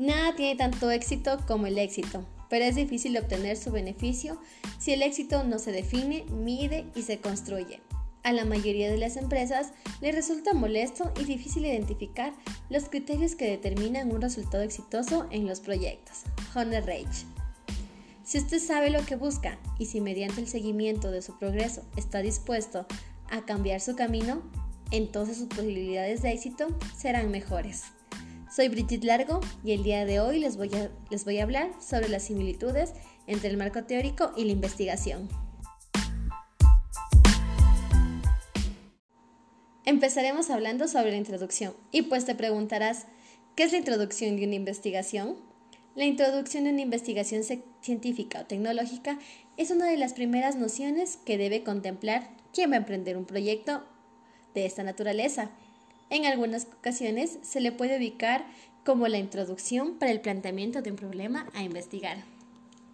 Nada tiene tanto éxito como el éxito, pero es difícil obtener su beneficio si el éxito no se define, mide y se construye. A la mayoría de las empresas les resulta molesto y difícil identificar los criterios que determinan un resultado exitoso en los proyectos. Honor Rage. Si usted sabe lo que busca y si mediante el seguimiento de su progreso está dispuesto a cambiar su camino, entonces sus posibilidades de éxito serán mejores. Soy Brigitte Largo y el día de hoy les voy, a, les voy a hablar sobre las similitudes entre el marco teórico y la investigación. Empezaremos hablando sobre la introducción y pues te preguntarás, ¿qué es la introducción de una investigación? La introducción de una investigación científica o tecnológica es una de las primeras nociones que debe contemplar quien va a emprender un proyecto de esta naturaleza en algunas ocasiones se le puede ubicar como la introducción para el planteamiento de un problema a investigar.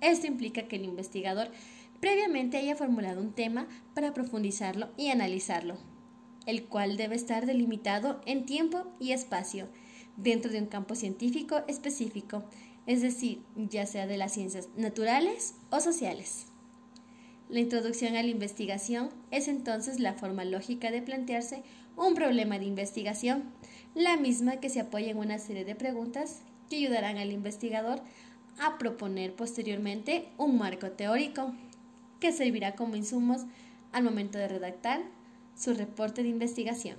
Esto implica que el investigador previamente haya formulado un tema para profundizarlo y analizarlo, el cual debe estar delimitado en tiempo y espacio dentro de un campo científico específico, es decir, ya sea de las ciencias naturales o sociales. La introducción a la investigación es entonces la forma lógica de plantearse un problema de investigación, la misma que se apoya en una serie de preguntas que ayudarán al investigador a proponer posteriormente un marco teórico que servirá como insumos al momento de redactar su reporte de investigación.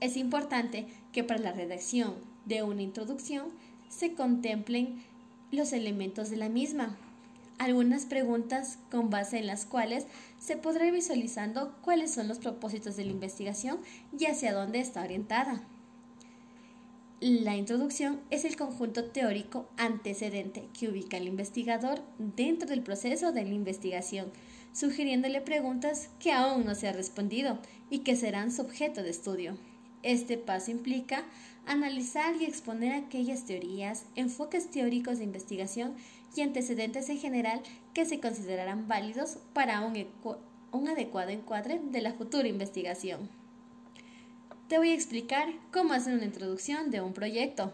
Es importante que para la redacción de una introducción se contemplen los elementos de la misma, algunas preguntas con base en las cuales se podrá ir visualizando cuáles son los propósitos de la investigación y hacia dónde está orientada. La introducción es el conjunto teórico antecedente que ubica al investigador dentro del proceso de la investigación, sugiriéndole preguntas que aún no se ha respondido y que serán su objeto de estudio. Este paso implica analizar y exponer aquellas teorías, enfoques teóricos de investigación y antecedentes en general que se considerarán válidos para un, adecuado encuadre de la futura investigación. Te voy a explicar cómo hacer una introducción de un proyecto.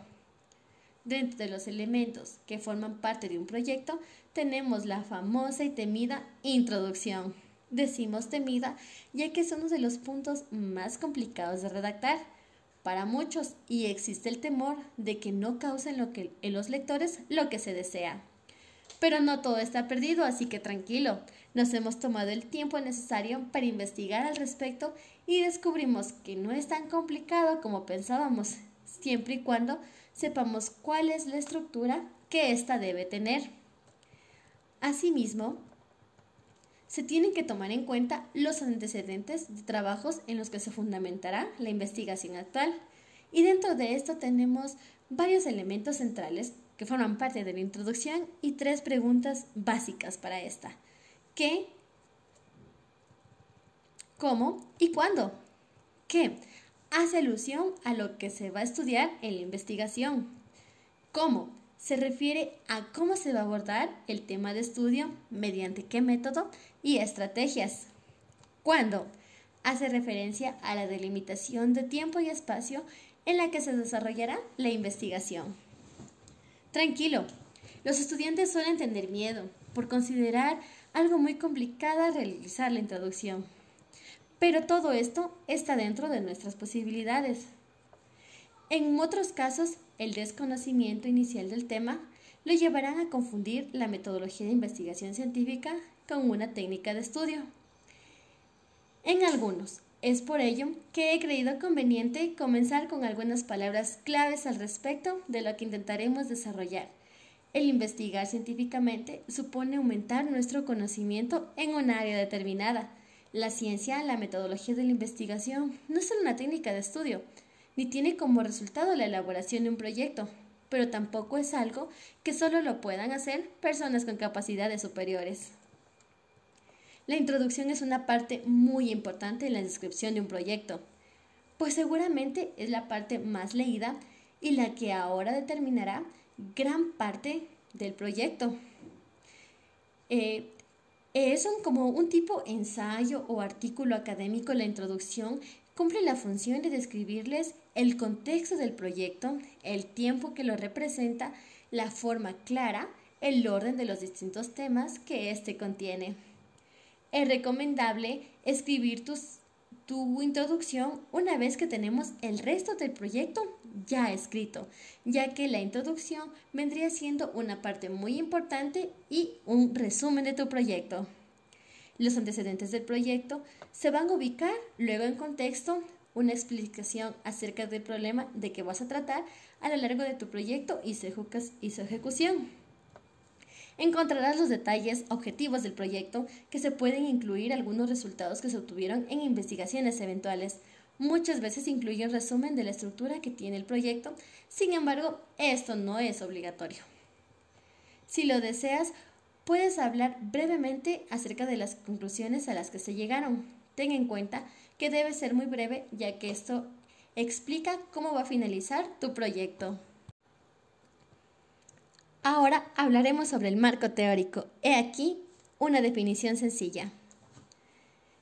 Dentro de los elementos que forman parte de un proyecto tenemos la famosa y temida introducción. Decimos temida ya que es uno de los puntos más complicados de redactar para muchos y existe el temor de que no causen lo que, en los lectores lo que se desea. Pero no todo está perdido, así que tranquilo. Nos hemos tomado el tiempo necesario para investigar al respecto y descubrimos que no es tan complicado como pensábamos, siempre y cuando sepamos cuál es la estructura que ésta debe tener. Asimismo, se tienen que tomar en cuenta los antecedentes de trabajos en los que se fundamentará la investigación actual. Y dentro de esto tenemos varios elementos centrales que forman parte de la introducción y tres preguntas básicas para esta. ¿Qué? ¿Cómo? ¿Y cuándo? ¿Qué? Hace alusión a lo que se va a estudiar en la investigación. ¿Cómo? Se refiere a cómo se va a abordar el tema de estudio, mediante qué método y estrategias. ¿Cuándo? Hace referencia a la delimitación de tiempo y espacio en la que se desarrollará la investigación. Tranquilo, los estudiantes suelen tener miedo por considerar algo muy complicado realizar la introducción. Pero todo esto está dentro de nuestras posibilidades. En otros casos, el desconocimiento inicial del tema lo llevarán a confundir la metodología de investigación científica con una técnica de estudio. En algunos, es por ello que he creído conveniente comenzar con algunas palabras claves al respecto de lo que intentaremos desarrollar. El investigar científicamente supone aumentar nuestro conocimiento en un área determinada. La ciencia, la metodología de la investigación, no es solo una técnica de estudio, ni tiene como resultado la elaboración de un proyecto, pero tampoco es algo que solo lo puedan hacer personas con capacidades superiores. La introducción es una parte muy importante en la descripción de un proyecto, pues seguramente es la parte más leída y la que ahora determinará gran parte del proyecto. Eh, es como un tipo ensayo o artículo académico la introducción cumple la función de describirles el contexto del proyecto, el tiempo que lo representa, la forma clara, el orden de los distintos temas que éste contiene. Es recomendable escribir tu introducción una vez que tenemos el resto del proyecto ya escrito, ya que la introducción vendría siendo una parte muy importante y un resumen de tu proyecto. Los antecedentes del proyecto se van a ubicar luego en contexto, una explicación acerca del problema de que vas a tratar a lo largo de tu proyecto y su, ejecución. Encontrarás los detalles objetivos del proyecto que se pueden incluir algunos resultados que se obtuvieron en investigaciones eventuales. Muchas veces incluye un resumen de la estructura que tiene el proyecto, sin embargo, esto no es obligatorio. Si lo deseas, puedes hablar brevemente acerca de las conclusiones a las que se llegaron. Ten en cuenta que debe ser muy breve ya que esto explica cómo va a finalizar tu proyecto. Ahora hablaremos sobre el marco teórico. He aquí una definición sencilla.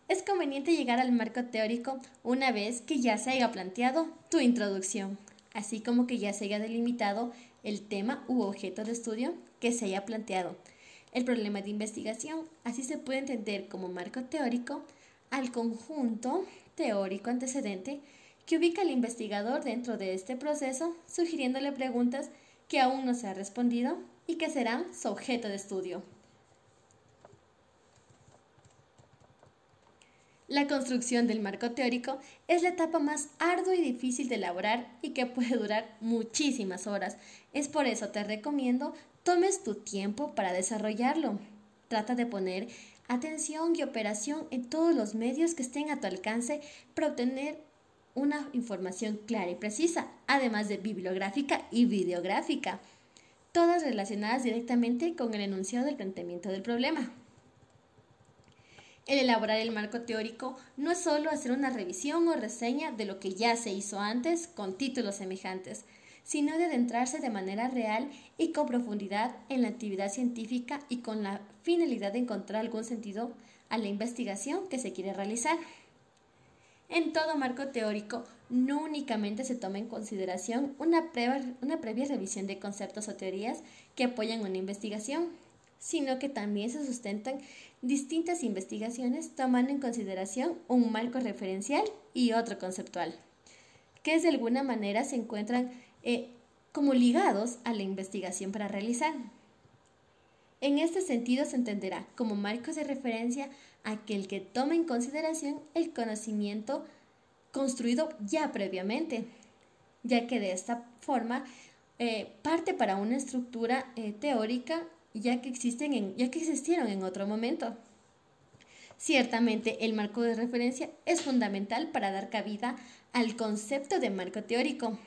Es conveniente llegar al marco teórico una vez que ya se haya planteado tu introducción, así como que ya se haya delimitado el tema u objeto de estudio que se haya planteado el problema de investigación. Así se puede entender como marco teórico al conjunto teórico antecedente que ubica al investigador dentro de este proceso, sugiriéndole preguntas que aún no se ha respondido y que serán su objeto de estudio. La construcción del marco teórico es la etapa más ardua y difícil de elaborar y que puede durar muchísimas horas. Es por eso te recomiendo tomes tu tiempo para desarrollarlo. Trata de poner atención y operación en todos los medios que estén a tu alcance para obtener una información clara y precisa, además de bibliográfica y videográfica, todas relacionadas directamente con el enunciado del planteamiento del problema. El elaborar el marco teórico no es solo hacer una revisión o reseña de lo que ya se hizo antes con títulos semejantes, sino de adentrarse de manera real y con profundidad en la actividad científica y con la finalidad de encontrar algún sentido a la investigación que se quiere realizar. En todo marco teórico, no únicamente se toma en consideración una, una previa revisión de conceptos o teorías que apoyan una investigación, sino que también se sustentan distintas investigaciones tomando en consideración un marco referencial y otro conceptual, que de alguna manera se encuentran eh, como ligados a la investigación para realizar. En este sentido se entenderá como marcos de referencia aquel que toma en consideración el conocimiento construido ya previamente, ya que de esta forma eh, parte para una estructura eh, teórica ya que, existen ya que existieron en otro momento. Ciertamente, el marco de referencia es fundamental para dar cabida al concepto de marco teórico,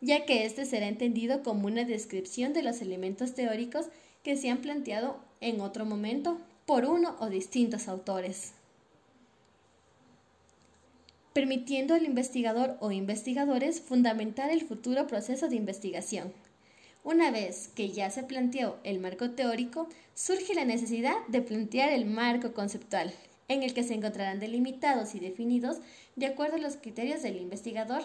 ya que éste será entendido como una descripción de los elementos teóricos que se han planteado en otro momento por uno o distintos autores, permitiendo al investigador o investigadores fundamentar el futuro proceso de investigación. Una vez que ya se planteó el marco teórico, surge la necesidad de plantear el marco conceptual, en el que se encontrarán delimitados y definidos de acuerdo a los criterios del investigador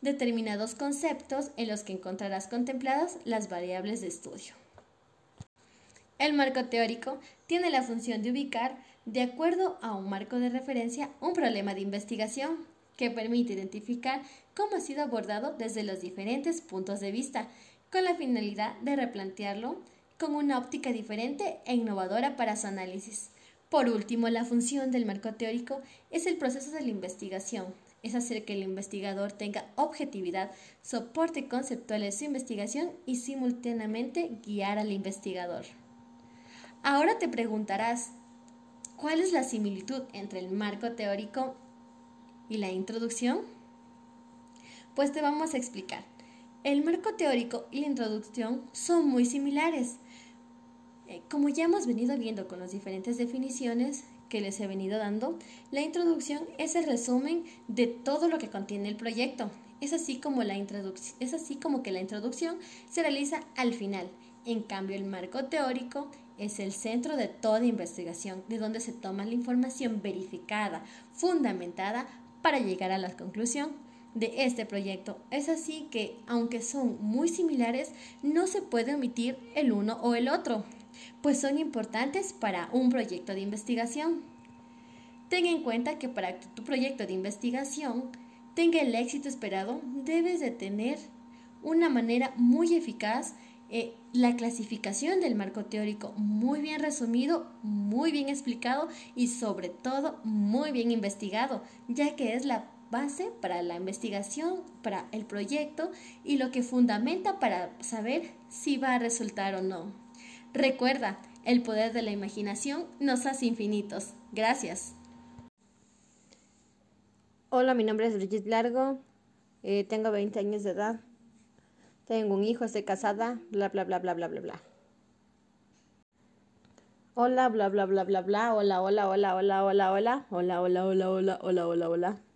determinados conceptos en los que encontrarás contempladas las variables de estudio. El marco teórico tiene la función de ubicar, de acuerdo a un marco de referencia, un problema de investigación que permite identificar cómo ha sido abordado desde los diferentes puntos de vista, con la finalidad de replantearlo con una óptica diferente e innovadora para su análisis. Por último, la función del marco teórico es el proceso de la investigación, es hacer que el investigador tenga objetividad, soporte conceptual de su investigación y simultáneamente guiar al investigador. Ahora te preguntarás, ¿cuál es la similitud entre el marco teórico y la introducción? Pues te vamos a explicar. El marco teórico y la introducción son muy similares. Eh, como ya hemos venido viendo con las diferentes definiciones, que les he venido dando, la introducción es el resumen de todo lo que contiene el proyecto. Es así como, la es así como que la introducción se realiza al final. En cambio, el marco teórico es el centro de toda investigación, de donde se toma la información verificada, fundamentada para llegar a la conclusión de este proyecto. Es así que, aunque son muy similares, no se puede omitir el uno o el otro, pues son importantes para un proyecto de investigación. Ten en cuenta que para que tu proyecto de investigación tenga el éxito esperado, debes de tener una manera muy eficaz eh, la clasificación del marco teórico muy bien resumido, muy bien explicado y sobre todo muy bien investigado, ya que es la base para la investigación, para el proyecto y lo que fundamenta para saber si va a resultar o no. Recuerda, el poder de la imaginación nos hace infinitos. Gracias. Hola, mi nombre es Brigitte Largo, eh, tengo 20 años de edad, tengo un hijo, estoy casada, bla, bla, bla, bla, bla, bla, bla. Hola, bla, bla, bla, bla, bla, hola, hola, hola, hola, hola, hola, hola, hola, hola, hola, hola, hola, hola.